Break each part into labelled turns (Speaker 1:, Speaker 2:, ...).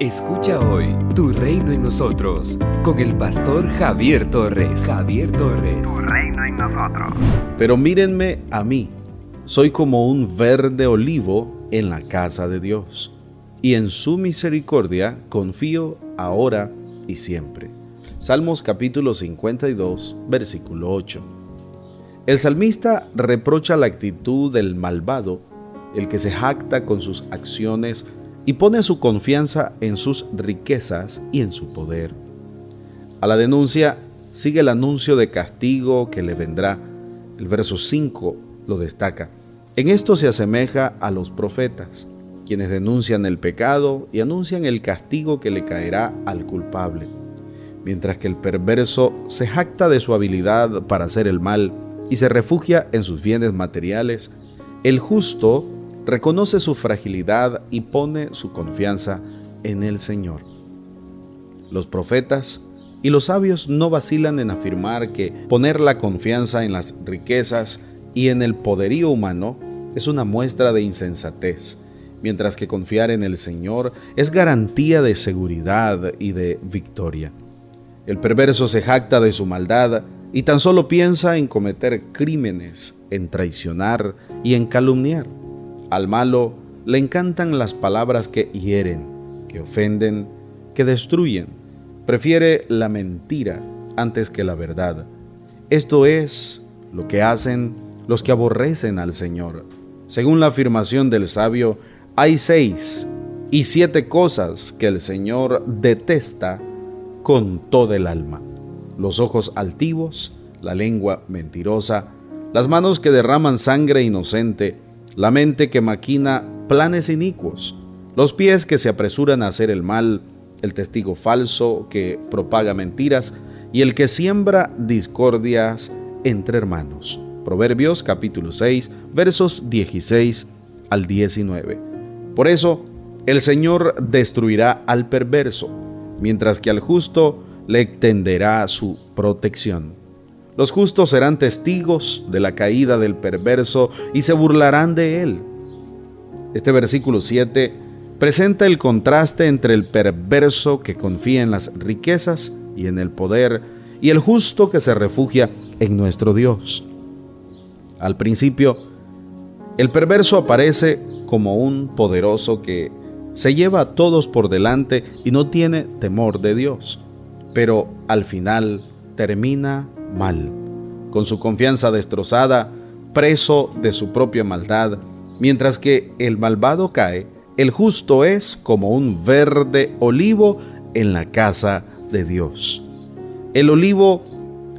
Speaker 1: Escucha hoy Tu Reino en Nosotros con el pastor Javier Torres. Javier Torres. Tu Reino en
Speaker 2: Nosotros. Pero mírenme a mí. Soy como un verde olivo en la casa de Dios. Y en su misericordia confío ahora y siempre. Salmos capítulo 52, versículo 8. El salmista reprocha la actitud del malvado, el que se jacta con sus acciones y pone su confianza en sus riquezas y en su poder. A la denuncia sigue el anuncio de castigo que le vendrá. El verso 5 lo destaca. En esto se asemeja a los profetas, quienes denuncian el pecado y anuncian el castigo que le caerá al culpable. Mientras que el perverso se jacta de su habilidad para hacer el mal y se refugia en sus bienes materiales, el justo reconoce su fragilidad y pone su confianza en el Señor. Los profetas y los sabios no vacilan en afirmar que poner la confianza en las riquezas y en el poderío humano es una muestra de insensatez, mientras que confiar en el Señor es garantía de seguridad y de victoria. El perverso se jacta de su maldad y tan solo piensa en cometer crímenes, en traicionar y en calumniar. Al malo le encantan las palabras que hieren, que ofenden, que destruyen. Prefiere la mentira antes que la verdad. Esto es lo que hacen los que aborrecen al Señor. Según la afirmación del sabio, hay seis y siete cosas que el Señor detesta con todo el alma. Los ojos altivos, la lengua mentirosa, las manos que derraman sangre inocente, la mente que maquina planes inicuos, los pies que se apresuran a hacer el mal, el testigo falso que propaga mentiras y el que siembra discordias entre hermanos. Proverbios capítulo 6 versos 16 al 19. Por eso, el Señor destruirá al perverso, mientras que al justo le extenderá su protección. Los justos serán testigos de la caída del perverso y se burlarán de él. Este versículo 7 presenta el contraste entre el perverso que confía en las riquezas y en el poder y el justo que se refugia en nuestro Dios. Al principio, el perverso aparece como un poderoso que se lleva a todos por delante y no tiene temor de Dios, pero al final termina mal, con su confianza destrozada, preso de su propia maldad, mientras que el malvado cae, el justo es como un verde olivo en la casa de Dios. El olivo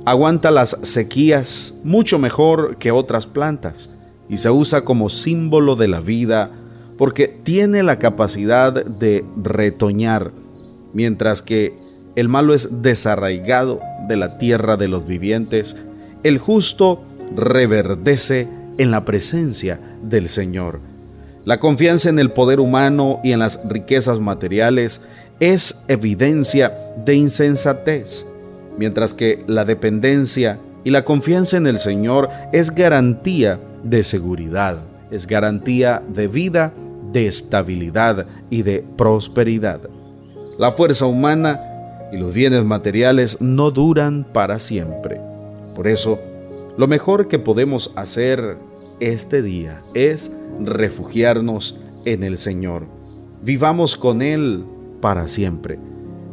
Speaker 2: aguanta las sequías mucho mejor que otras plantas y se usa como símbolo de la vida porque tiene la capacidad de retoñar, mientras que el malo es desarraigado de la tierra de los vivientes, el justo reverdece en la presencia del Señor. La confianza en el poder humano y en las riquezas materiales es evidencia de insensatez, mientras que la dependencia y la confianza en el Señor es garantía de seguridad, es garantía de vida, de estabilidad y de prosperidad. La fuerza humana y los bienes materiales no duran para siempre. Por eso, lo mejor que podemos hacer este día es refugiarnos en el Señor. Vivamos con Él para siempre.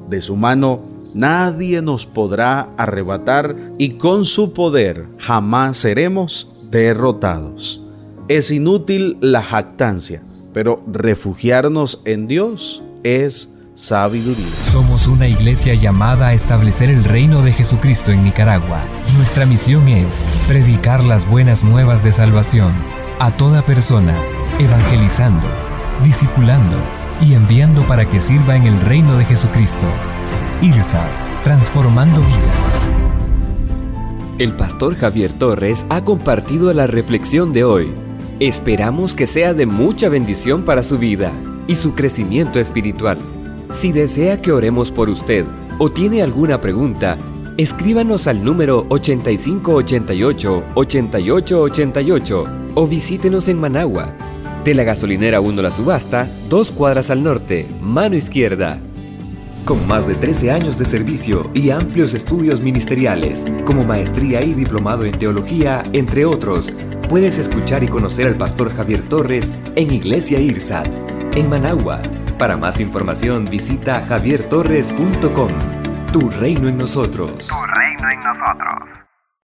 Speaker 2: De su mano nadie nos podrá arrebatar y con su poder jamás seremos derrotados. Es inútil la jactancia, pero refugiarnos en Dios es sabiduría.
Speaker 1: Somos una iglesia llamada a establecer el reino de Jesucristo en Nicaragua. Nuestra misión es predicar las buenas nuevas de salvación a toda persona, evangelizando, discipulando y enviando para que sirva en el reino de Jesucristo. IRSA, transformando vidas. El pastor Javier Torres ha compartido la reflexión de hoy. Esperamos que sea de mucha bendición para su vida y su crecimiento espiritual. Si desea que oremos por usted o tiene alguna pregunta, escríbanos al número 8588-8888 o visítenos en Managua De la gasolinera 1 La Subasta, dos cuadras al norte, mano izquierda. Con más de 13 años de servicio y amplios estudios ministeriales, como maestría y diplomado en teología, entre otros, puedes escuchar y conocer al pastor Javier Torres en Iglesia IRSAT, en Managua. Para más información visita javiertorres.com. Tu reino en nosotros.